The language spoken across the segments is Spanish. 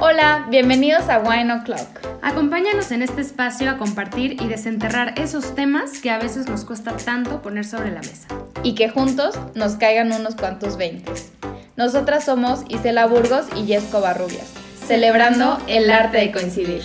Hola, bienvenidos a Wine O'Clock. Acompáñanos en este espacio a compartir y desenterrar esos temas que a veces nos cuesta tanto poner sobre la mesa. Y que juntos nos caigan unos cuantos veintes. Nosotras somos Isela Burgos y Yesco Barrubias, celebrando el arte de coincidir.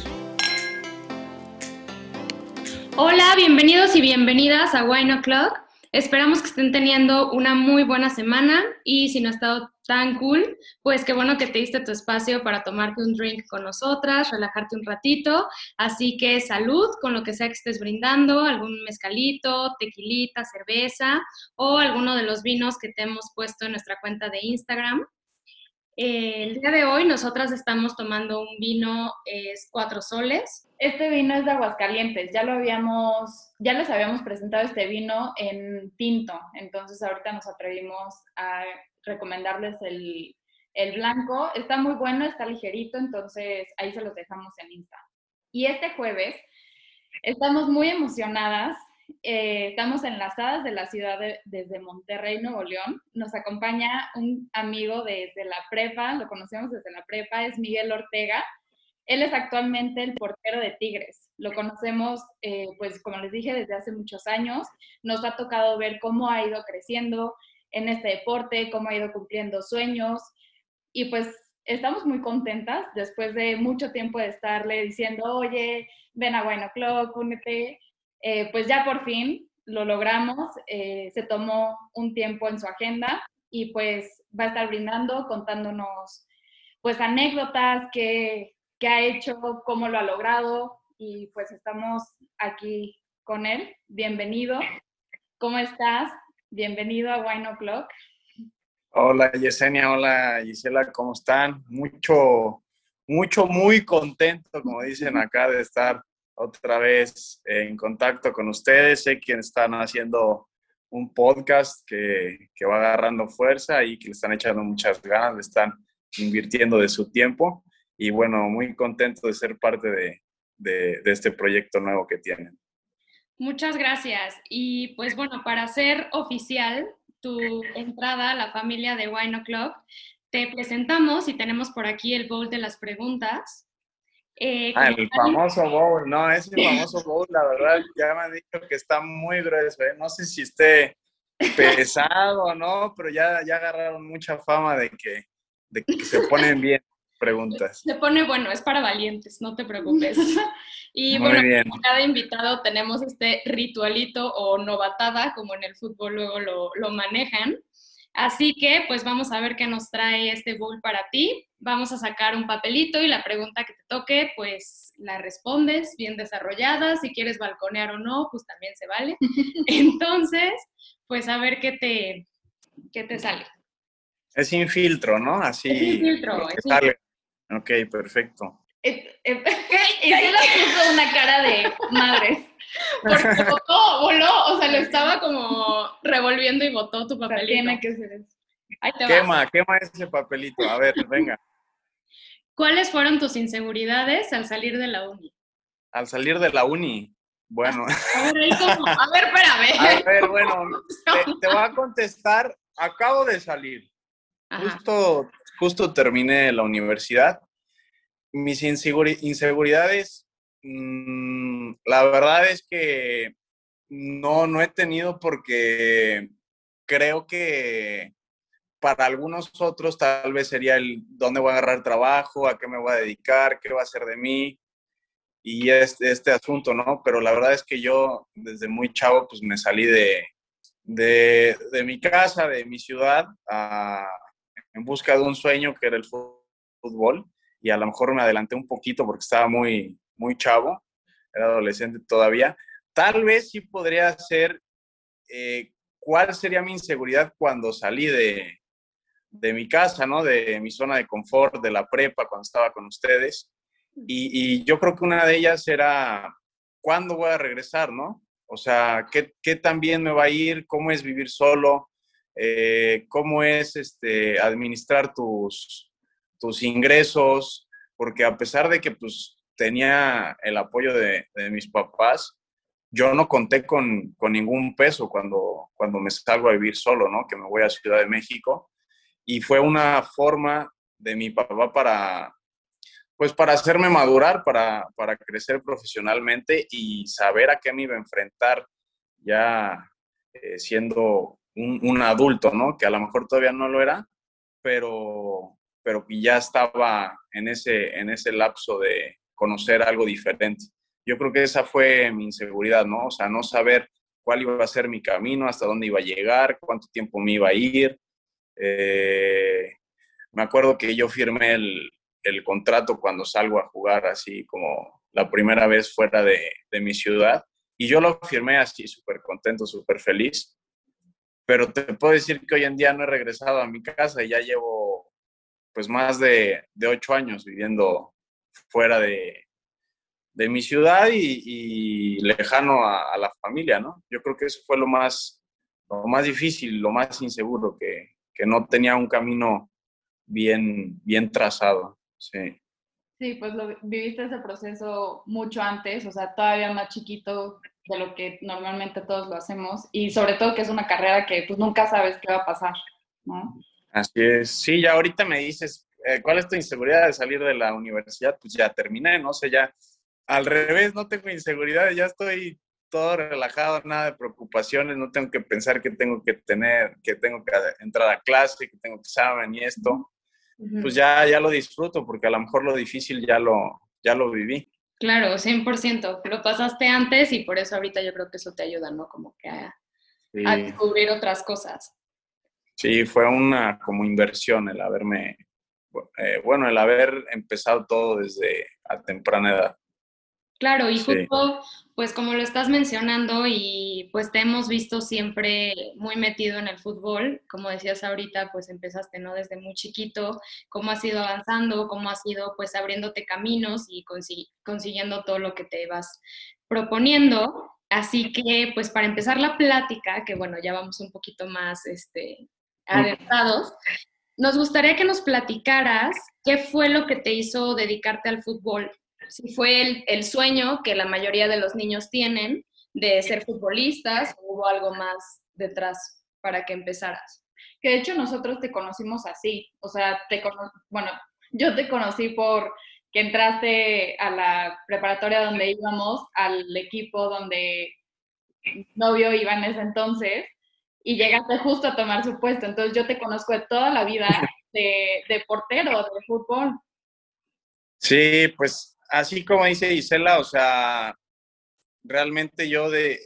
Hola, bienvenidos y bienvenidas a Wine O'Clock. Esperamos que estén teniendo una muy buena semana y si no ha estado tan cool, pues qué bueno que te diste tu espacio para tomarte un drink con nosotras, relajarte un ratito. Así que salud con lo que sea que estés brindando, algún mezcalito, tequilita, cerveza o alguno de los vinos que te hemos puesto en nuestra cuenta de Instagram. El día de hoy nosotras estamos tomando un vino, es Cuatro Soles. Este vino es de Aguascalientes, ya lo habíamos, ya les habíamos presentado este vino en tinto, entonces ahorita nos atrevimos a recomendarles el, el blanco. Está muy bueno, está ligerito, entonces ahí se los dejamos en Insta. Y este jueves estamos muy emocionadas eh, estamos enlazadas de la ciudad desde Monterrey, Nuevo León. Nos acompaña un amigo desde la prepa, lo conocemos desde la prepa, es Miguel Ortega. Él es actualmente el portero de Tigres. Lo conocemos, eh, pues como les dije, desde hace muchos años. Nos ha tocado ver cómo ha ido creciendo en este deporte, cómo ha ido cumpliendo sueños. Y pues estamos muy contentas después de mucho tiempo de estarle diciendo, oye, ven a Bueno Clock, únete. Eh, pues ya por fin lo logramos, eh, se tomó un tiempo en su agenda y pues va a estar brindando, contándonos pues anécdotas que, ha hecho, cómo lo ha logrado y pues estamos aquí con él. Bienvenido. ¿Cómo estás? Bienvenido a Wine O'Clock. Hola Yesenia, hola Gisela, ¿cómo están? Mucho, mucho, muy contento, como dicen acá, de estar otra vez en contacto con ustedes. Sé que están haciendo un podcast que, que, va agarrando fuerza y que le están echando muchas ganas, le están invirtiendo de su tiempo. Y bueno, muy contento de ser parte de, de, de este proyecto nuevo que tienen. Muchas gracias. Y pues bueno, para hacer oficial tu entrada a la familia de Wine O'Clock, te presentamos y tenemos por aquí el bowl de las preguntas. Eh, ah, el famoso bowl, no, es el famoso bowl, la verdad, ya me han dicho que está muy grueso, ¿eh? no sé si esté pesado o no, pero ya, ya agarraron mucha fama de que, de que se ponen bien preguntas. Se pone bueno, es para valientes, no te preocupes. Y bueno, como cada invitado tenemos este ritualito o novatada, como en el fútbol luego lo, lo manejan. Así que pues vamos a ver qué nos trae este bowl para ti. Vamos a sacar un papelito y la pregunta que te toque pues la respondes bien desarrollada. Si quieres balconear o no, pues también se vale. Entonces, pues a ver qué te, qué te sale. Es sin filtro, ¿no? Así. Es sin filtro. Es sale. Ok, perfecto. Eh, eh, y se le puso una cara de madres. Porque votó, voló, o sea, lo estaba como revolviendo y botó tu papelito. tiene que ser eso. quema, quema ese papelito. A ver, venga. ¿Cuáles fueron tus inseguridades al salir de la uni? Al salir de la uni, bueno. A ver, A ver, espérame. A ver, bueno, te, voy a contestar. Acabo de salir. Justo, justo terminé la universidad. Mis inseguridades Mm, la verdad es que no, no he tenido porque creo que para algunos otros tal vez sería el dónde voy a agarrar trabajo, a qué me voy a dedicar, qué va a ser de mí y este, este asunto, ¿no? Pero la verdad es que yo desde muy chavo pues me salí de, de, de mi casa, de mi ciudad, en busca de un sueño que era el fútbol y a lo mejor me adelanté un poquito porque estaba muy, muy chavo, era adolescente todavía, tal vez sí podría ser eh, cuál sería mi inseguridad cuando salí de, de, mi casa, ¿no? De mi zona de confort, de la prepa, cuando estaba con ustedes. Y, yo creo que una de ellas era, ¿cuándo voy a regresar, no? O sea, ¿qué, qué tan bien me va a ir? ¿Cómo es vivir solo? Eh, ¿Cómo es este, administrar tus, tus ingresos? Porque a pesar de que pues tenía el apoyo de, mis papás, yo no conté con, ningún peso cuando, cuando me salgo a vivir solo, ¿no? Que me voy a Ciudad de México. Y fue una forma de mi papá para, pues para hacerme madurar, para, para crecer profesionalmente y saber a qué me iba a enfrentar ya eh, siendo un, un, adulto, ¿no? Que a lo mejor todavía no lo era, pero, pero ya estaba en ese, en ese lapso de conocer algo diferente. Yo creo que esa fue mi inseguridad, ¿no? O sea, no saber cuál iba a ser mi camino, hasta dónde iba a llegar, cuánto tiempo me iba a ir. Eh, me acuerdo que yo firmé el, el, contrato cuando salgo a jugar así como la primera vez fuera de, de mi ciudad y yo lo firmé así súper contento, súper feliz. Pero te puedo decir que hoy en día no he regresado a mi casa y ya llevo pues más de, de ocho años viviendo fuera de, de mi ciudad y, lejano a, la familia, ¿no? Yo creo que eso fue lo más, lo más difícil, lo más inseguro, que, que no tenía un camino bien, bien trazado, sí. Sí, pues lo, viviste ese proceso mucho antes, o sea, todavía más chiquito de lo que normalmente todos lo hacemos y sobre todo que es una carrera que pues nunca sabes qué va a pasar, ¿no? Así es, sí, ya ahorita me dices, eh, ¿cuál es tu inseguridad de salir de la universidad? Pues ya terminé, no sé, ya al revés, no tengo inseguridad, ya estoy todo relajado, nada de preocupaciones, no tengo que pensar que tengo que tener, que tengo que entrar a clase, que tengo que examen y esto. Pues ya, ya lo disfruto porque a lo mejor lo difícil ya lo, ya lo viví. Claro, 100%. Lo pasaste antes y por eso ahorita yo creo que eso te ayuda, ¿no? Como que a, descubrir otras cosas. Sí, fue una como inversión el haberme, eh, bueno, el haber empezado todo desde a temprana edad. Claro, y justo, pues como lo estás mencionando y pues te hemos visto siempre muy metido en el fútbol, como decías ahorita, pues empezaste, ¿no? Desde muy chiquito, cómo has ido avanzando, cómo has ido pues abriéndote caminos y consiguiendo todo lo que te vas proponiendo. Así que, pues para empezar la plática, que bueno, ya vamos un poquito más este, adentrados, nos gustaría que nos platicaras qué fue lo que te hizo dedicarte al fútbol si fue el, sueño que la mayoría de los niños tienen de ser futbolistas o hubo algo más detrás para que empezaras. Que de hecho nosotros te conocimos así, o sea, te bueno, yo te conocí por que entraste a la preparatoria donde íbamos, al equipo donde novio iba en ese entonces, y llegaste justo a tomar su puesto. Entonces yo te conozco de toda la vida de, de portero, de fútbol. Sí, pues así como dice Gisela, o sea, realmente yo de,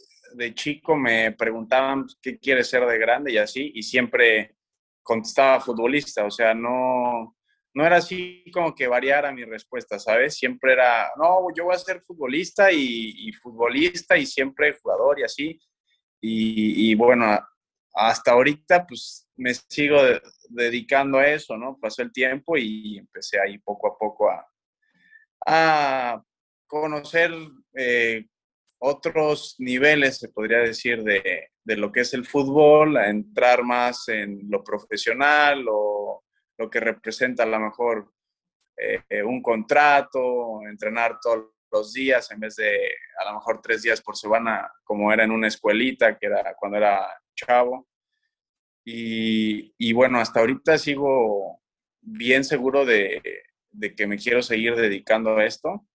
chico me preguntaban qué quieres ser de grande y así, y siempre contestaba futbolista, o sea, no, no era así como que variara mi respuesta, ¿sabes? Siempre era, no, yo voy a ser futbolista y, futbolista y siempre jugador y así. Y, bueno, hasta ahorita pues me sigo dedicando a eso, ¿no? Pasó el tiempo y empecé ahí poco a poco a, a conocer eh, otros niveles, se podría decir, de, lo que es el fútbol, a entrar más en lo profesional o lo que representa a lo mejor eh, un contrato, entrenar todos los días en vez de a lo mejor tres días por semana, como era en una escuelita, que era cuando era chavo. Y, y bueno, hasta ahorita sigo bien seguro de, de que me quiero seguir dedicando a esto.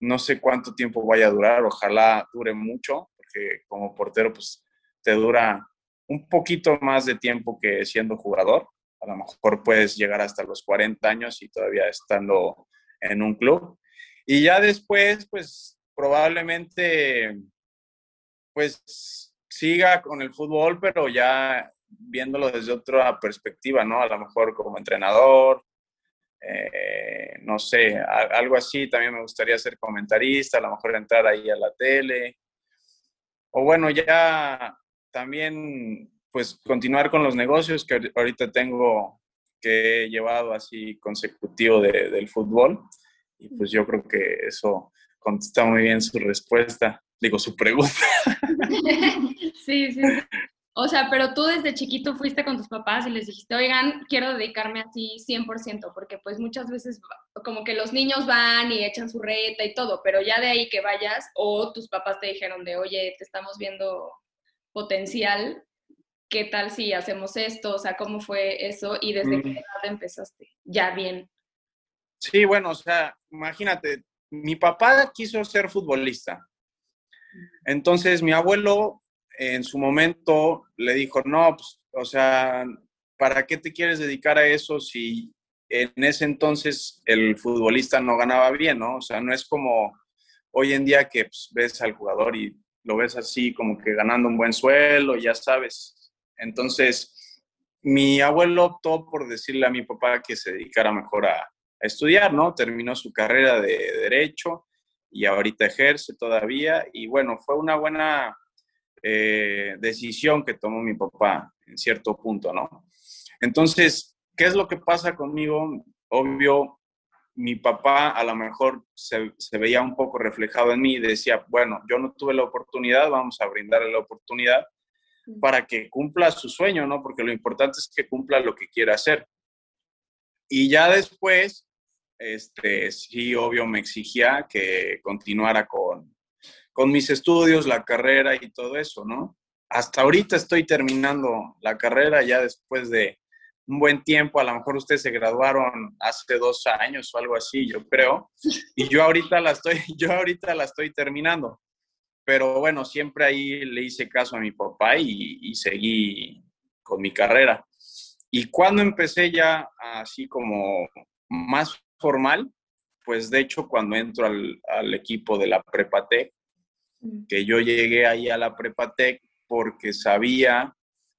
No sé cuánto tiempo vaya a durar, ojalá dure mucho, porque como portero pues te dura un poquito más de tiempo que siendo jugador. A lo mejor puedes llegar hasta los 40 años y todavía estando en un club. Y ya después, pues probablemente, pues siga con el fútbol, pero ya viéndolo desde otra perspectiva, ¿no? A lo mejor como entrenador, eh, no sé, algo así. También me gustaría ser comentarista, a lo mejor entrar ahí a la tele. O bueno, ya también pues continuar con los negocios que ahorita tengo que he llevado así consecutivo del fútbol. Y pues yo creo que eso contesta muy bien su respuesta, digo, su pregunta. Sí, sí. O sea, pero tú desde chiquito fuiste con tus papás y les dijiste, oigan, quiero dedicarme así 100%, porque pues muchas veces como que los niños van y echan su reta y todo, pero ya de ahí que vayas, o tus papás te dijeron de, oye, te estamos viendo potencial, ¿qué tal si hacemos esto? O sea, ¿cómo fue eso? Y desde qué edad empezaste? Ya bien. Sí, bueno, o sea, imagínate, mi papá quiso ser futbolista. Entonces mi abuelo en su momento le dijo, no, pues, o sea, ¿para qué te quieres dedicar a eso si en ese entonces el futbolista no ganaba bien, ¿no? O sea, no es como hoy en día que pues, ves al jugador y lo ves así como que ganando un buen suelo, ya sabes. Entonces, mi abuelo optó por decirle a mi papá que se dedicara mejor a, estudiar, ¿no? Terminó su carrera de derecho y ahorita ejerce todavía. Y bueno, fue una buena eh, decisión que tomó mi papá en cierto punto, ¿no? Entonces, ¿qué es lo que pasa conmigo? Obvio, mi papá a lo mejor se, se, veía un poco reflejado en mí y decía, bueno, yo no tuve la oportunidad, vamos a brindarle la oportunidad para que cumpla su sueño, ¿no? Porque lo importante es que cumpla lo que quiera hacer. Y ya después, este, sí, obvio, me exigía que continuara con, con mis estudios, la carrera y todo eso, ¿no? Hasta ahorita estoy terminando la carrera ya después de un buen tiempo, a lo mejor ustedes se graduaron hace dos años o algo así, yo creo, y yo ahorita la estoy, yo ahorita la estoy terminando. Pero bueno, siempre ahí le hice caso a mi papá y, seguí con mi carrera. Y cuando empecé ya así como más formal, pues de hecho cuando entro al, equipo de la Prepatec. Que yo llegué ahí a la Prepatec porque sabía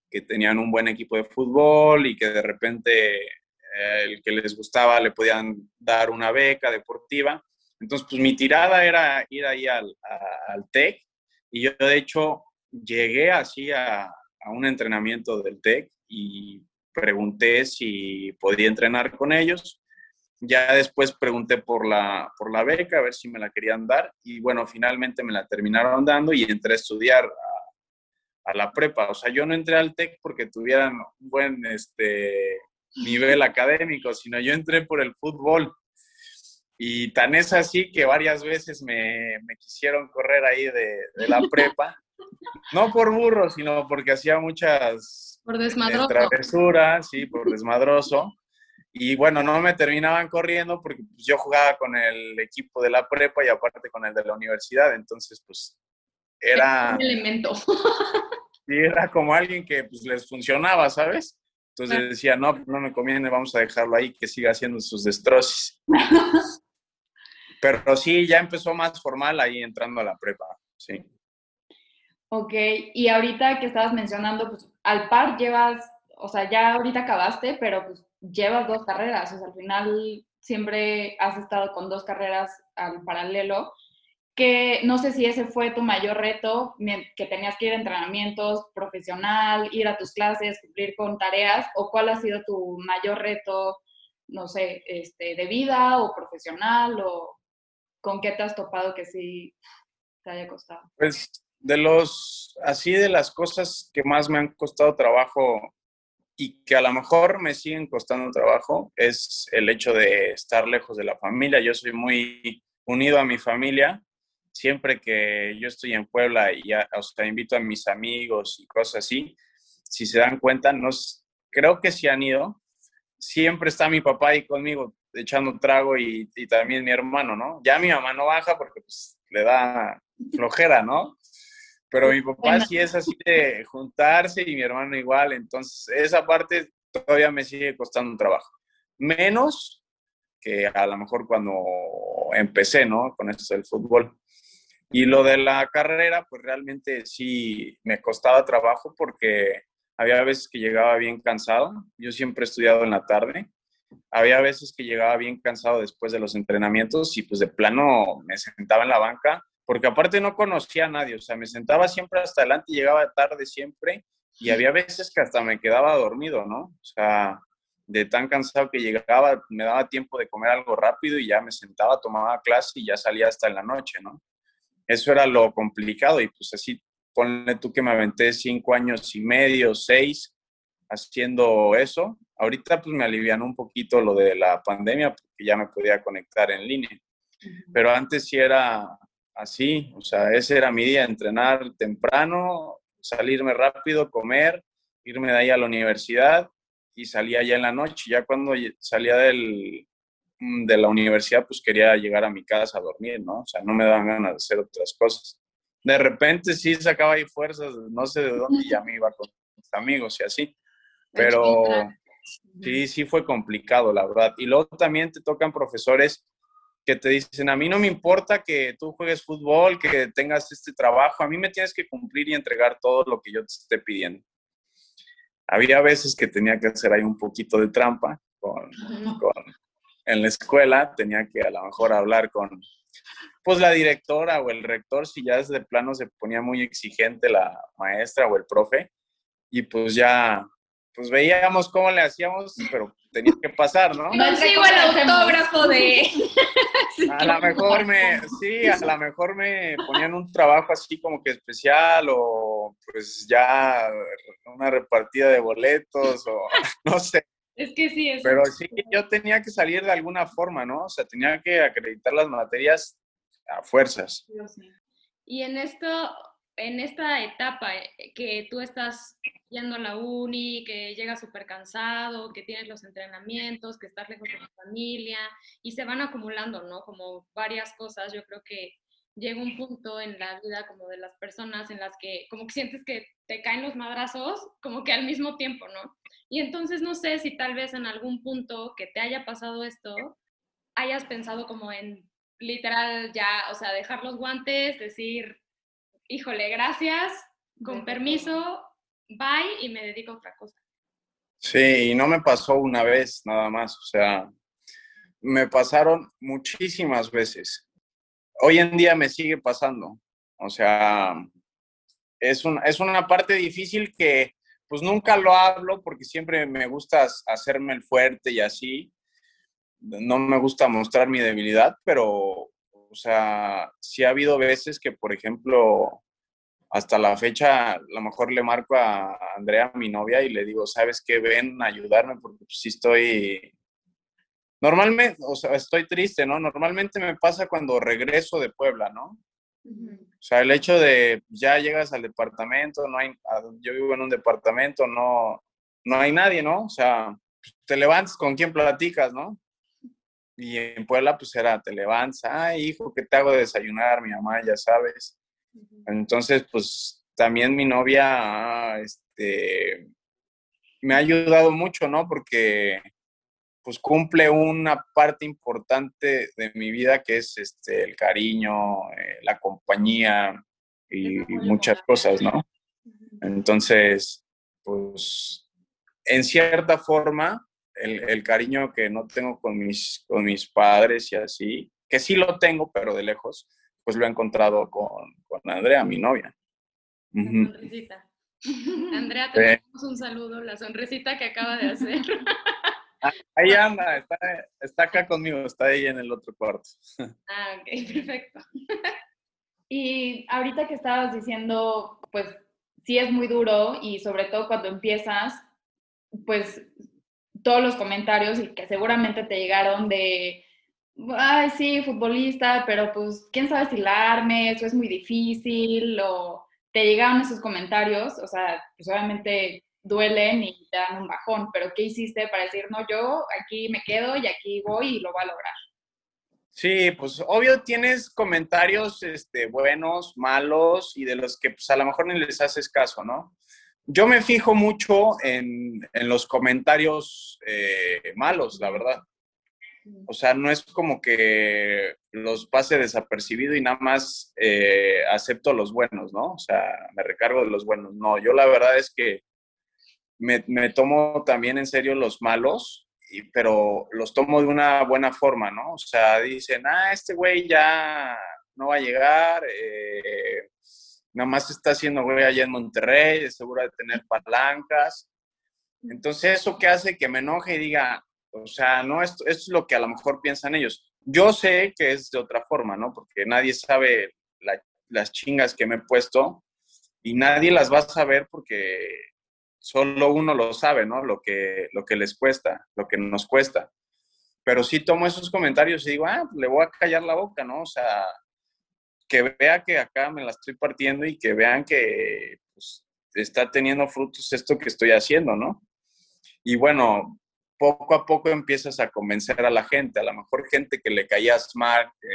que tenían un buen equipo de fútbol y que de repente eh, el que les gustaba le podían dar una beca deportiva. Entonces, pues mi tirada era ir ahí al, al TEC y yo de hecho llegué así a, a un entrenamiento del TEC y pregunté si podía entrenar con ellos. Ya después pregunté por la, por la beca, a ver si me la querían dar. Y bueno, finalmente me la terminaron dando y entré a estudiar a, a la prepa. O sea, yo no entré al TEC porque tuvieran un buen este, nivel académico, sino yo entré por el fútbol. Y tan es así que varias veces me, me quisieron correr ahí de, de, la prepa. No por burro, sino porque hacía muchas por desmadroso. Travesura, sí, por desmadroso. Y bueno, no me terminaban corriendo porque pues, yo jugaba con el equipo de la prepa y aparte con el de la universidad. Entonces, pues era... Un elemento. Sí, era como alguien que pues les funcionaba, ¿sabes? Entonces decía, no, no me conviene, vamos a dejarlo ahí, que siga haciendo sus destrozos. Pero sí, ya empezó más formal ahí entrando a la prepa, sí. Ok, y ahorita que estabas mencionando, pues al par llevas, o sea, ya ahorita acabaste, pero pues llevas dos carreras, o sea, al final siempre has estado con dos carreras al paralelo, que no sé si ese fue tu mayor reto, que tenías que ir a entrenamientos profesional, ir a tus clases, cumplir con tareas, o cuál ha sido tu mayor reto, no sé, este, de vida o profesional, o con qué te has topado que sí te haya costado. Pues de los, así de las cosas que más me han costado trabajo y que a lo mejor me siguen costando trabajo es el hecho de estar lejos de la familia. Yo soy muy unido a mi familia. Siempre que yo estoy en Puebla y o sea, invito a mis amigos y cosas así, si se dan cuenta, nos, creo que si han ido. Siempre está mi papá ahí conmigo echando trago y, y también mi hermano, ¿no? Ya mi mamá no baja porque pues, le da flojera, ¿no? Pero mi papá sí es así de juntarse y mi hermano igual, entonces esa parte todavía me sigue costando un trabajo. Menos que a lo mejor cuando empecé, ¿no? Con esto del fútbol. Y lo de la carrera, pues realmente sí me costaba trabajo porque había veces que llegaba bien cansado. Yo siempre he estudiado en la tarde. Había veces que llegaba bien cansado después de los entrenamientos y pues de plano me sentaba en la banca porque aparte no conocía a nadie, o sea, me sentaba siempre hasta adelante y llegaba tarde siempre y había veces que hasta me quedaba dormido, ¿no? O sea, de tan cansado que llegaba, me daba tiempo de comer algo rápido y ya me sentaba, tomaba clase y ya salía hasta en la noche, ¿no? Eso era lo complicado y pues así, ponle tú que me aventé cinco años y medio, seis, haciendo eso. Ahorita pues me alivianó un poquito lo de la pandemia porque ya me podía conectar en línea. Pero antes sí era así, o sea, ese era mi día, entrenar temprano, salirme rápido, comer, irme de ahí a la universidad y salía ya en la noche. Ya cuando salía del, mm, de la universidad, pues quería llegar a mi casa a dormir, ¿no? O sea, no me daban ganas de hacer otras cosas. De repente sí sacaba ahí fuerzas, no sé de dónde, y ya me iba con mis amigos y así. Pero sí, sí fue complicado, la verdad. Y luego también te tocan profesores que te dicen, a mí no me importa que tú juegues fútbol, que tengas este trabajo, a mí me tienes que cumplir y entregar todo lo que yo te esté pidiendo. Había veces que tenía que hacer ahí un poquito de trampa con, en la escuela, tenía que a lo mejor hablar con pues la directora o el rector, si ya desde plano se ponía muy exigente la maestra o el profe, y pues ya pues veíamos cómo le hacíamos, pero tenía que pasar, ¿no? Consigo el autógrafo de... a lo mejor me, sí, a lo mejor me ponían un trabajo así como que especial o pues ya una repartida de boletos o no sé. Es que sí, es. Pero sí, yo tenía que salir de alguna forma, ¿no? O sea, tenía que acreditar las materias a fuerzas. Y en esto, en esta etapa eh, que tú estás yendo a la uni, que llegas súper cansado, que tienes los entrenamientos, que estás lejos de tu familia y se van acumulando, ¿no? Como varias cosas, yo creo que llega un punto en la vida como de las personas en las que como que sientes que te caen los madrazos como que al mismo tiempo, ¿no? Y entonces no sé si tal vez en algún punto que te haya pasado esto, hayas pensado como en literal ya, o sea, dejar los guantes, decir, híjole, gracias, con permiso, bye y me dedico a otra cosa. Sí, y no me pasó una vez nada más, o sea, me pasaron muchísimas veces. Hoy en día me sigue pasando, o sea, es, es una parte difícil que pues nunca lo hablo porque siempre me gusta hacerme el fuerte y así. No me gusta mostrar mi debilidad, pero o sea, sí ha habido veces que, por ejemplo, hasta la fecha, a lo mejor le marco a Andrea, mi novia, y le digo, ¿sabes qué? Ven a ayudarme porque pues, sí estoy... Normalmente, o sea, estoy triste, ¿no? Normalmente me pasa cuando regreso de Puebla, ¿no? O sea, el hecho de ya llegas al departamento, no hay, yo vivo en un departamento, no, no hay nadie, ¿no? O sea, te levantas con quién platicas, ¿no? Y en Puebla, pues era, te levantas, ay, hijo, ¿qué te hago de desayunar? Mi mamá, ya sabes. Entonces, pues también mi novia, este, me ha ayudado mucho, ¿no? Porque, pues cumple una parte importante de mi vida que es este, el cariño, eh, la compañía y muchas cosas, ¿no? Entonces, pues, en cierta forma, el, cariño que no tengo con mis, con mis padres y así, que sí lo tengo, pero de lejos, pues lo he encontrado con, con Andrea, mi novia. La sonrisita. Andrea, te damos un saludo, la sonrisita que acaba de hacer. Ah, ahí anda, está, está, acá conmigo, está ahí en el otro cuarto. Ah, ok, perfecto. Y ahorita que estabas diciendo, pues sí es muy duro y sobre todo cuando empiezas, pues todos los comentarios y que seguramente te llegaron de, ay, sí, futbolista, pero pues, ¿quién sabe si la arme? Eso es muy difícil, o te llegaron esos comentarios, o sea, pues obviamente duelen y te dan un bajón, pero ¿qué hiciste para decir, no, yo aquí me quedo y aquí voy y lo voy a lograr? Sí, pues obvio tienes comentarios este, buenos, malos y de los que pues a lo mejor ni les haces caso, ¿no? Yo me fijo mucho en, los comentarios eh, malos, la verdad. O sea, no es como que los pase desapercibido y nada más eh, acepto los buenos, ¿no? O sea, me recargo de los buenos. No, yo la verdad es que me, tomo también en serio los malos, y, pero los tomo de una buena forma, ¿no? O sea, dicen, ah, este güey ya no va a llegar, eh, nada más está haciendo güey allá en Monterrey, seguro de tener palancas. Entonces, ¿eso qué hace? Que me enoje y diga, o sea, no, esto, es lo que a lo mejor piensan ellos. Yo sé que es de otra forma, ¿no? Porque nadie sabe las chingas que me he puesto y nadie las va a saber porque solo uno lo sabe, ¿no? Lo que, lo que les cuesta, lo que nos cuesta. Pero sí tomo esos comentarios y digo, ah, le voy a callar la boca, ¿no? O sea, que vea que acá me la estoy partiendo y que vean que pues, está teniendo frutos esto que estoy haciendo, ¿no? Y bueno, poco a poco empiezas a convencer a la gente, a lo mejor gente que le caías mal, que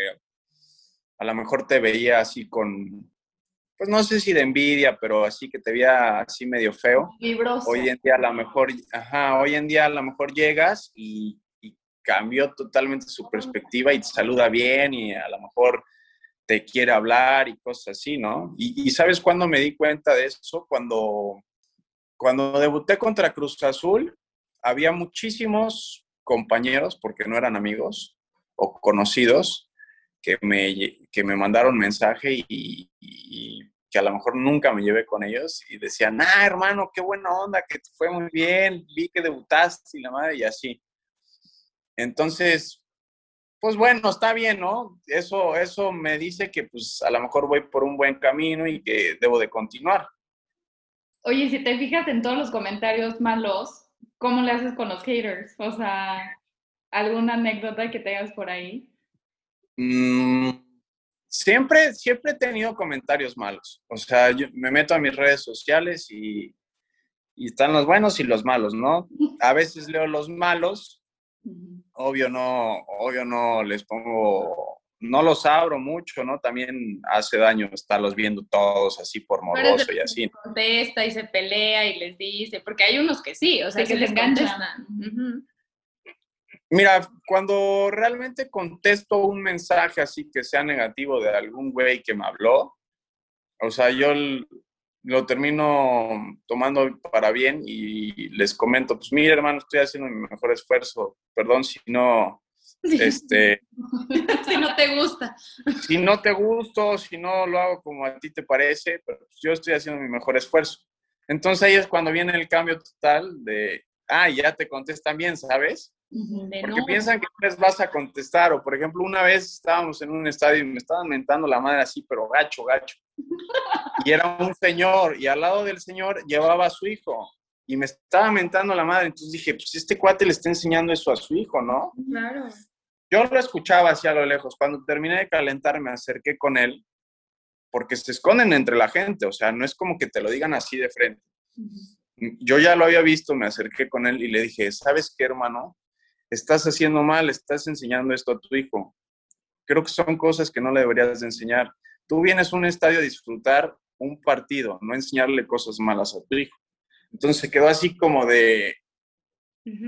a lo mejor te veía así con, pues no sé si de envidia, pero así que te veía así medio feo. Hoy en día a lo mejor, ajá, hoy en día a lo mejor llegas y, cambió totalmente su perspectiva y te saluda bien y a lo mejor te quiere hablar y cosas así, ¿no? Y, ¿sabes cuándo me di cuenta de eso? Cuando, cuando debuté contra Cruz Azul, había muchísimos compañeros, porque no eran amigos o conocidos, que me, que me mandaron mensaje y, que a lo mejor nunca me llevé con ellos y decían, ah, hermano, qué buena onda, que fue muy bien, vi que debutaste y la madre y así. Entonces, pues bueno, está bien, ¿no? Eso, eso me dice que pues a lo mejor voy por un buen camino y que debo de continuar. Oye, si te fijas en todos los comentarios malos, ¿cómo le haces con los haters? O sea, ¿alguna anécdota que tengas por ahí? Mm, siempre, siempre he tenido comentarios malos. O sea, yo me meto a mis redes sociales y, y están los buenos y los malos, ¿no? A veces leo los malos, obvio no, obvio no les pongo, no los abro mucho, ¿no? También hace daño estarlos viendo todos así por morboso y así. Contesta y se pelea y les dice, porque hay unos que sí, o sea, que, les enganchan. Mira, cuando realmente contesto un mensaje así que sea negativo de algún güey que me habló, o sea, yo lo termino tomando para bien y les comento, pues mira hermano, estoy haciendo mi mejor esfuerzo, perdón si no, este... si no te gusta. Si no te gusto, si no lo hago como a ti te parece, pero pues yo estoy haciendo mi mejor esfuerzo. Entonces ahí es cuando viene el cambio total de, ah, ya te contestan bien, ¿sabes? Porque piensan que les vas a contestar. O, por ejemplo, una vez estábamos en un estadio y me estaban mentando la madre así, pero gacho, gacho. Y era un señor, y al lado del señor llevaba a su hijo. Y me estaba mentando la madre. Entonces dije, pues este cuate le está enseñando eso a su hijo, ¿no? Claro. Yo lo escuchaba así a lo lejos. Cuando terminé de calentar, me acerqué con él, porque se esconden entre la gente. O sea, no es como que te lo digan así de frente. Yo ya lo había visto, me acerqué con él y le dije, ¿sabes qué, hermano? estás haciendo mal, estás enseñando esto a tu hijo. Creo que son cosas que no le deberías de enseñar. Tú vienes a un estadio a disfrutar un partido, no enseñarle cosas malas a tu hijo. Entonces se quedó así como de,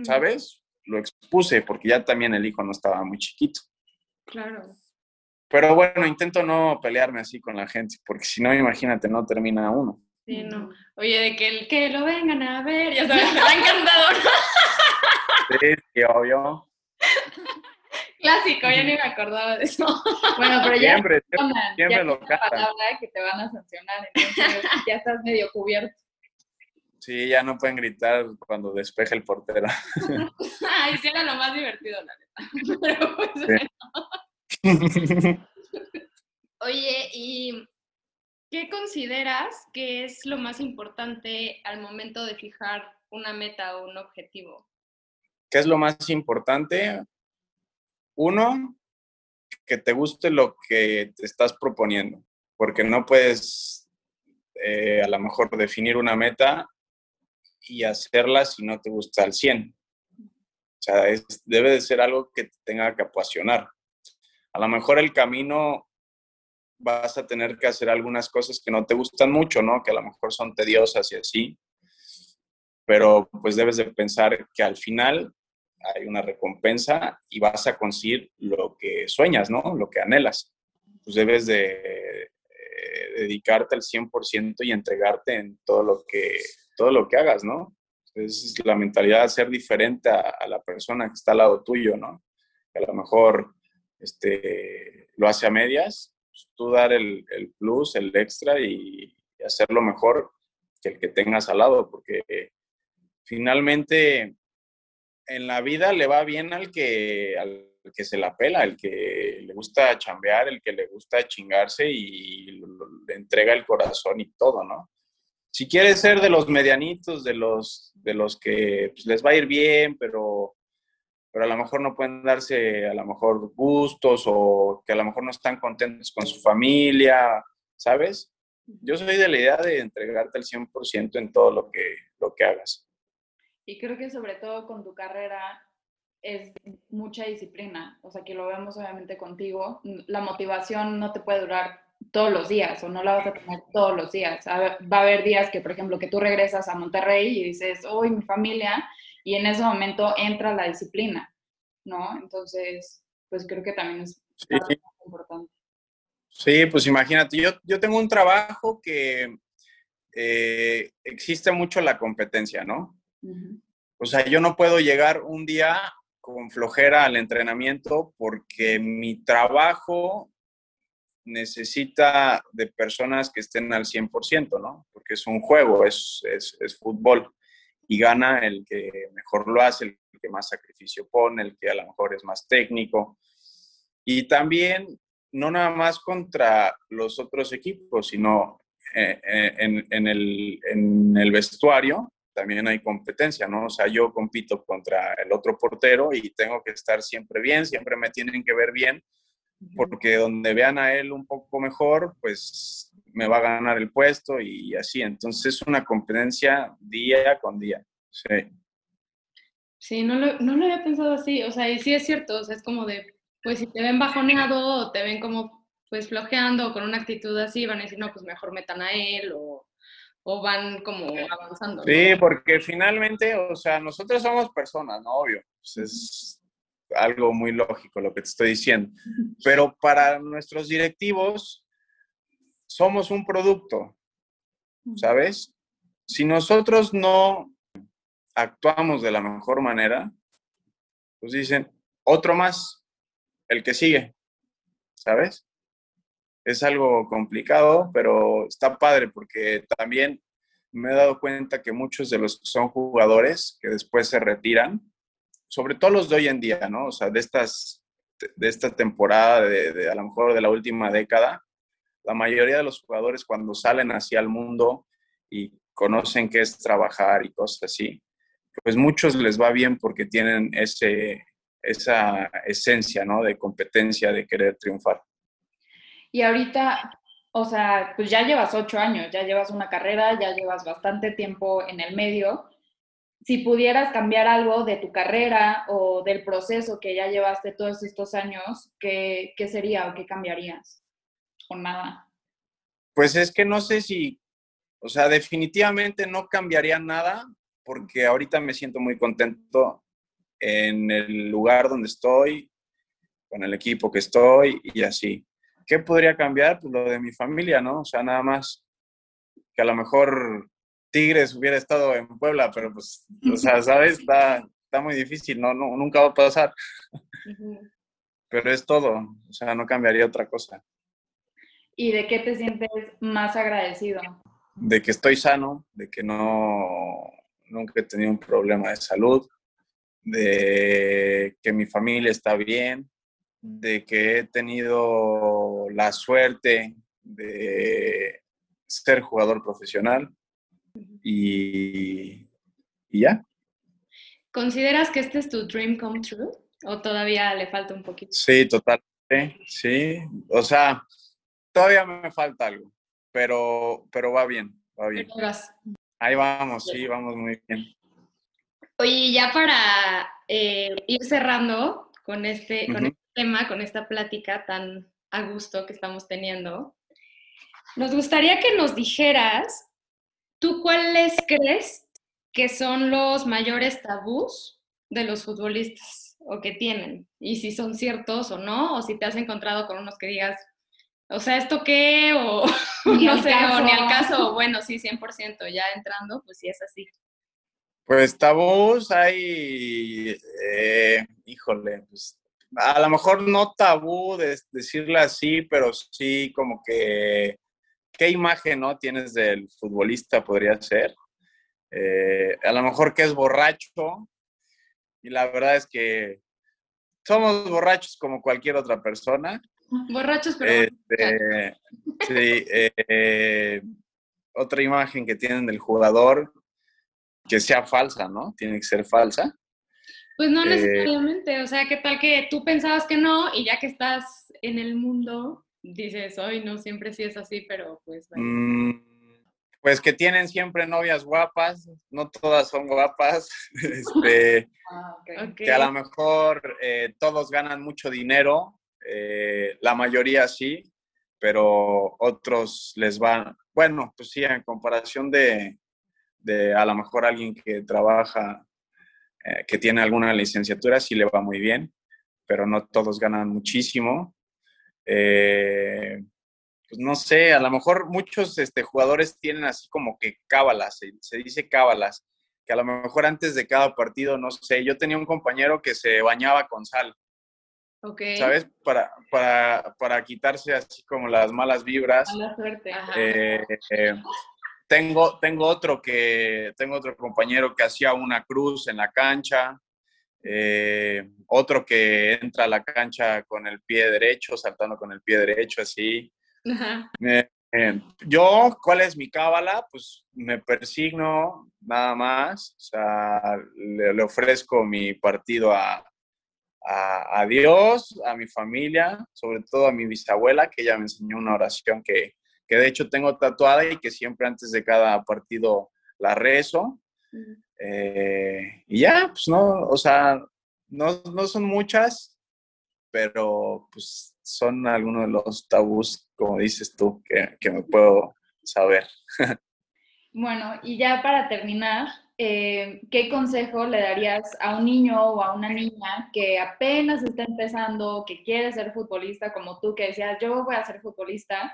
¿sabes? Lo expuse porque ya también el hijo no estaba muy chiquito. Claro. Pero bueno, intento no pelearme así con la gente, porque si no, imagínate, no termina uno. Sí, no. Oye, de que, el, que lo vengan a ver, ya sabes, me ha encantado. Sí, sí, obvio. Clásico, ya ni me acordaba de eso. Bueno, pero ya siempre, siempre, siempre lo cantan. palabra que te van a sancionar, entonces ya estás medio cubierto. Sí, ya no pueden gritar cuando despeje el portero. Ay, sí era lo más divertido, la neta. Pero pues Oye, ¿y qué consideras que es lo más importante al momento de fijar una meta o un objetivo? ¿Qué es lo más importante? Uno, que te guste lo que te estás proponiendo, porque no puedes eh, a lo mejor definir una meta y hacerla si no te gusta al 100. O sea, debe de ser algo que te tenga que apasionar. A lo mejor el camino vas a tener que hacer algunas cosas que no te gustan mucho, ¿no? Que a lo mejor son tediosas y así. Pero pues debes de pensar que al final hay una recompensa y vas a conseguir lo que sueñas, ¿no? Lo que anhelas. Pues debes de eh, dedicarte al 100% y entregarte en todo lo que, todo lo que hagas, ¿no? Es la mentalidad de ser diferente a, la persona que está al lado tuyo, ¿no? Que a lo mejor este, lo hace a medias, pues tú dar el, plus, el extra y, y hacerlo mejor que el que tengas al lado, porque finalmente en la vida le va bien al que, al que se la pela, el que le gusta chambear, el que le gusta chingarse y le entrega el corazón y todo, ¿no? Si quieres ser de los medianitos, de los, de los que pues, les va a ir bien, pero, pero a lo mejor no pueden darse a lo mejor gustos o que a lo mejor no están contentos con su familia, ¿sabes? Yo soy de la idea de entregarte al 100% en todo lo que, lo que hagas. Y creo que sobre todo con tu carrera es mucha disciplina, o sea, que lo vemos obviamente contigo, la motivación no te puede durar todos los días o no la vas a tener todos los días. Va a haber días que, por ejemplo, que tú regresas a Monterrey y dices, hoy mi familia, y en ese momento entra la disciplina, ¿no? Entonces, pues creo que también es importante. Sí, pues imagínate, yo, yo tengo un trabajo que eh, existe mucho la competencia, ¿no? O sea, yo no puedo llegar un día con flojera al entrenamiento porque mi trabajo necesita de personas que estén al 100%, ¿no? Porque es un juego, es, es, fútbol y gana el que mejor lo hace, el que más sacrificio pone, el que a lo mejor es más técnico. Y también, no nada más contra los otros equipos, sino eh, eh, en, el, en el vestuario, también hay competencia, ¿no? O sea, yo compito contra el otro portero y tengo que estar siempre bien, siempre me tienen que ver bien, porque donde vean a él un poco mejor, pues me va a ganar el puesto y así. Entonces es una competencia día con día. Sí. Sí, no lo, no lo había pensado así. O sea, y sí es cierto, o sea, es como de, pues si te ven bajoneado o te ven como pues flojeando o con una actitud así, van a decir, no, pues mejor metan a él o o van como avanzando. Sí, porque finalmente, o sea, nosotros somos personas, ¿no? Obvio. Pues es algo muy lógico lo que te estoy diciendo. Pero para nuestros directivos, somos un producto, ¿sabes? Si nosotros no actuamos de la mejor manera, pues dicen, otro más, el que sigue, ¿sabes? Es algo complicado, pero está padre porque también me he dado cuenta que muchos de los que son jugadores que después se retiran, sobre todo los de hoy en día, ¿no? O sea, de estas de esta temporada, de, a lo mejor de la última década, la mayoría de los jugadores cuando salen hacia el mundo y conocen qué es trabajar y cosas así, pues muchos les va bien porque tienen ese, esa esencia, ¿no? De competencia, de querer triunfar. Y ahorita, o sea, pues ya llevas ocho años, ya llevas una carrera, ya llevas bastante tiempo en el medio. Si pudieras cambiar algo de tu carrera o del proceso que ya llevaste todos estos años, ¿qué, qué sería o qué cambiarías? O nada. Pues es que no sé si, o sea, definitivamente no cambiaría nada porque ahorita me siento muy contento en el lugar donde estoy, con el equipo que estoy y así. ¿Qué podría cambiar? Pues lo de mi familia, ¿no? O sea, nada más que a lo mejor Tigres hubiera estado en Puebla, pero pues, o sea, ¿sabes? Está, está muy difícil, ¿no? no nunca va a pasar. Pero es todo, o sea, no cambiaría otra cosa. ¿Y de qué te sientes más agradecido? De que estoy sano, de que no, nunca he tenido un problema de salud, de que mi familia está bien, de que he tenido la suerte de ser jugador profesional y, ya. ¿Consideras que este es tu dream come true o todavía le falta un poquito? Sí, totalmente, sí. O sea, todavía me falta algo, pero, pero va bien, va bien. Ahí vamos, sí, vamos muy bien. Oye, ya para eh, ir cerrando con este, tema, con esta plática tan a gusto que estamos teniendo, nos gustaría que nos dijeras, ¿tú cuáles crees que son los mayores tabús de los futbolistas o que tienen? Y si son ciertos o no, o si te has encontrado con unos que digas, o sea, ¿esto qué? O no sé, o ni al caso, o bueno, sí, 100%, ya entrando, pues sí es así. Pues tabús hay, eh, híjole, pues a lo mejor no tabú de decirle así, pero sí como que qué imagen no tienes del futbolista podría ser. Eh, a lo mejor que es borracho y la verdad es que somos borrachos como cualquier otra persona. Borrachos, pero... Este, sí, eh, otra imagen que tienen del jugador que sea falsa, ¿no? Tiene que ser falsa. Pues no eh, necesariamente, o sea, ¿qué tal que tú pensabas que no y ya que estás en el mundo dices, hoy no siempre sí es así, pero pues... Mm, pues que tienen siempre novias guapas, no todas son guapas, este, ah, que a lo mejor eh, todos ganan mucho dinero, eh, la mayoría sí, pero otros les van, bueno, pues sí, en comparación de, de a lo mejor alguien que trabaja, eh, que tiene alguna licenciatura, sí le va muy bien, pero no todos ganan muchísimo. Eh, pues no sé, a lo mejor muchos este, jugadores tienen así como que cábalas, se, dice cábalas, que a lo mejor antes de cada partido, no sé, yo tenía un compañero que se bañaba con sal. Okay. ¿Sabes? Para, para, para, quitarse así como las malas vibras. Mala suerte. Eh, eh, tengo, tengo otro que, tengo otro compañero que hacía una cruz en la cancha. Eh, otro que entra a la cancha con el pie derecho, saltando con el pie derecho así. Eh, eh, yo, ¿cuál es mi cábala? Pues me persigno nada más, o sea, le, ofrezco mi partido a, a, Dios, a mi familia, sobre todo a mi bisabuela, que ella me enseñó una oración que, que de hecho tengo tatuada y que siempre antes de cada partido la rezo. Eh, y ya, pues no, o sea, no, no son muchas, pero pues son algunos de los tabús, como dices tú, que, que me puedo saber. bueno, y ya para terminar, eh, ¿qué consejo le darías a un niño o a una niña que apenas está empezando, que quiere ser futbolista como tú, que decías, yo voy a ser futbolista,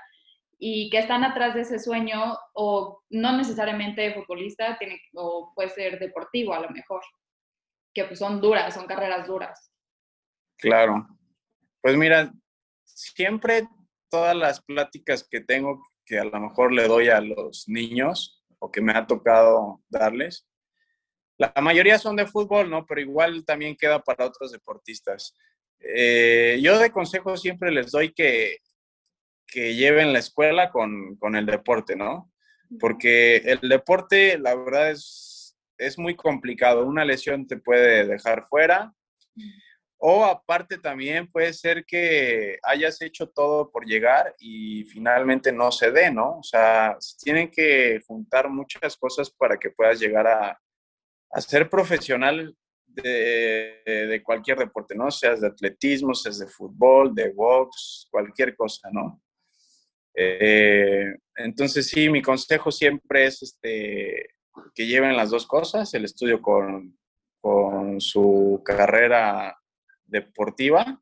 y que están atrás de ese sueño, o no necesariamente futbolista, tiene, o puede ser deportivo a lo mejor, que pues son duras, son carreras duras. Claro. Pues mira, siempre todas las pláticas que tengo, que a lo mejor le doy a los niños o que me ha tocado darles, la mayoría son de fútbol, ¿no? Pero igual también queda para otros deportistas. Eh, yo de consejo siempre les doy que, que lleven la escuela con, con, el deporte, ¿no? Porque el deporte, la verdad, es, es muy complicado. Una lesión te puede dejar fuera. O aparte también puede ser que hayas hecho todo por llegar y finalmente no se dé, ¿no? O sea, tienen que juntar muchas cosas para que puedas llegar a, ser profesional de, cualquier deporte, ¿no? Seas de atletismo, seas de fútbol, de box, cualquier cosa, ¿no? Eh, entonces sí, mi consejo siempre es este, que lleven las dos cosas, el estudio con, con su carrera deportiva.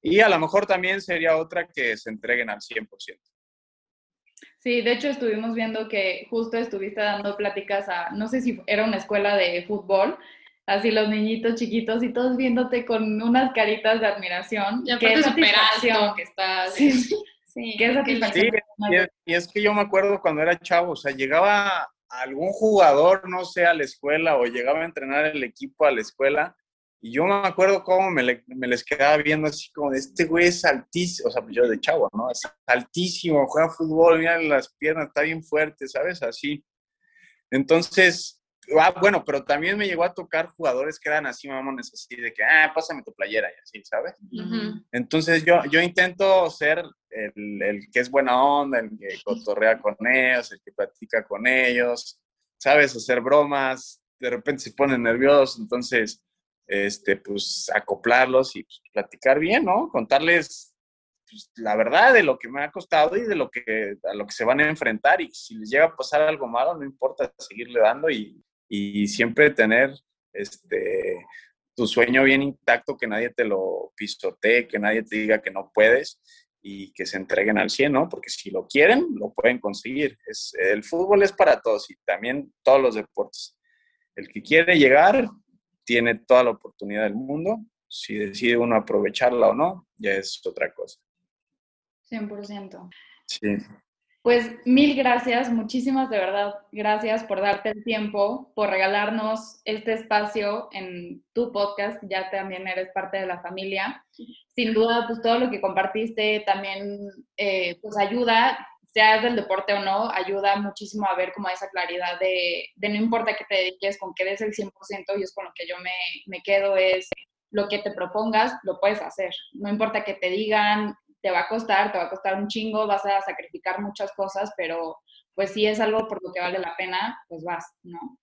Y a lo mejor también sería otra que se entreguen al 100%. Sí, de hecho estuvimos viendo que justo estuviste dando pláticas a, no sé si era una escuela de fútbol, así los niñitos chiquitos y todos viéndote con unas caritas de admiración. Y qué satisfacción que estás. Sí, sí, qué satisfacción. Sí, y es que yo me acuerdo cuando era chavo, o sea, llegaba algún jugador, no sé, a la escuela o llegaba a entrenar el equipo a la escuela y yo me acuerdo cómo me, les quedaba viendo así como, este güey es altísimo, o sea, yo de chavo, ¿no? Es altísimo, juega fútbol, mira las piernas, está bien fuerte, ¿sabes? Así. Entonces, ah, bueno, pero también me llegó a tocar jugadores que eran así, mamones, así de que, ah, pásame tu playera y así, ¿sabes? Entonces yo, yo intento ser el, que es buena onda, el que cotorrea con ellos, el que platica con ellos, ¿sabes? Hacer bromas, de repente se ponen nerviosos, entonces este, pues acoplarlos y pues, platicar bien, ¿no? Contarles pues, la verdad de lo que me ha costado y de lo que, a lo que se van a enfrentar. Y si les llega a pasar algo malo, no importa seguirle dando y, y siempre tener este, tu sueño bien intacto, que nadie te lo pisotee, que nadie te diga que no puedes y que se entreguen al 100, ¿no? Porque si lo quieren, lo pueden conseguir. Es, el fútbol es para todos y también todos los deportes. El que quiere llegar, tiene toda la oportunidad del mundo. Si decide uno aprovecharla o no, ya es otra cosa. 100%. Sí. Pues mil gracias, muchísimas de verdad gracias por darte el tiempo, por regalarnos este espacio en tu podcast, ya también eres parte de la familia. Sin duda, pues todo lo que compartiste también eh, pues ayuda seas del deporte o no, ayuda muchísimo a ver como esa claridad de, de no importa que te dediques, con que des el 100% y es con lo que yo me, me quedo, es lo que te propongas, lo puedes hacer. No importa que te digan, te va a costar, te va a costar un chingo, vas a sacrificar muchas cosas, pero pues si es algo por lo que vale la pena, pues vas, ¿no?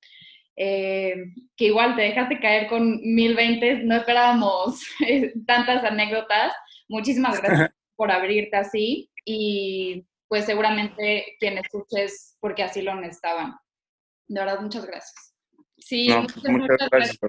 Eh, que igual te dejaste caer con mil veintes, no esperábamos tantas anécdotas. Muchísimas gracias por abrirte así y pues seguramente quien escuches porque así lo necesitaban. De verdad, muchas gracias. Sí, muchas, gracias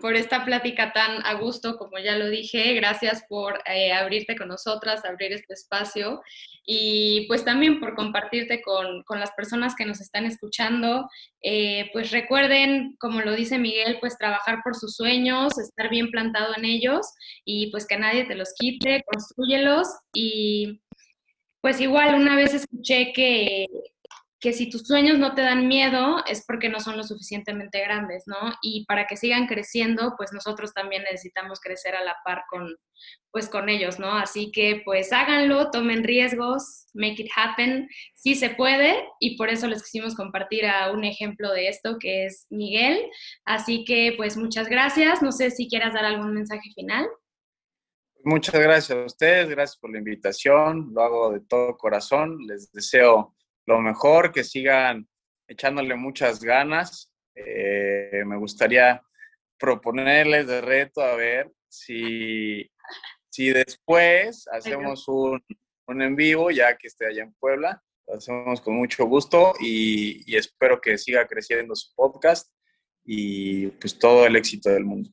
por esta plática tan a gusto, como ya lo dije. Gracias por eh, abrirte con nosotras, abrir este espacio y pues también por compartirte con, con las personas que nos están escuchando. Eh, pues recuerden, como lo dice Miguel, pues trabajar por sus sueños, estar bien plantado en ellos y pues que nadie te los quite, construyelos y pues igual una vez escuché que que si tus sueños no te dan miedo es porque no son lo suficientemente grandes, ¿no? Y para que sigan creciendo, pues nosotros también necesitamos crecer a la par con, pues con ellos, ¿no? Así que pues háganlo, tomen riesgos, make it happen, sí se puede y por eso les quisimos compartir a un ejemplo de esto que es Miguel. Así que pues muchas gracias, no sé si quieras dar algún mensaje final. Muchas gracias a ustedes, gracias por la invitación, lo hago de todo corazón, les deseo lo mejor, que sigan echándole muchas ganas. Eh, me gustaría proponerles de reto a ver si, si después hacemos un, un, en vivo, ya que esté allá en Puebla. Lo hacemos con mucho gusto y, y espero que siga creciendo su podcast y pues todo el éxito del mundo.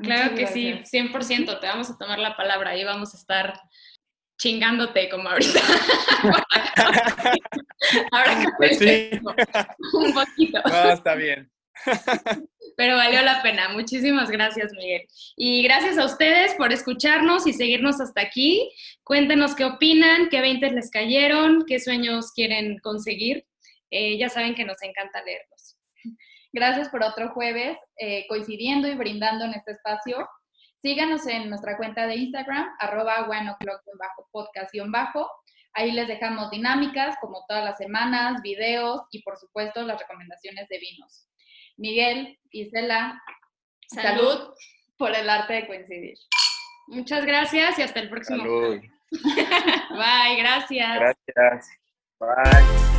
Claro que sí, 100%, te vamos a tomar la palabra y vamos a estar chingándote como ahorita. Ahora que pues sí. un poquito. No, está bien. Pero valió la pena. Muchísimas gracias, Miguel. Y gracias a ustedes por escucharnos y seguirnos hasta aquí. Cuéntenos qué opinan, qué 20 les cayeron, qué sueños quieren conseguir. Eh, ya saben que nos encanta leerlos. Gracias por otro jueves eh, coincidiendo y brindando en este espacio. Síganos en nuestra cuenta de Instagram, arroba podcast-bajo. Ahí les dejamos dinámicas, como todas las semanas, videos y, por supuesto, las recomendaciones de vinos. Miguel, Isela, salud, salud por el arte de coincidir. Muchas gracias y hasta el próximo. Salud. Bye, gracias. Gracias. Bye.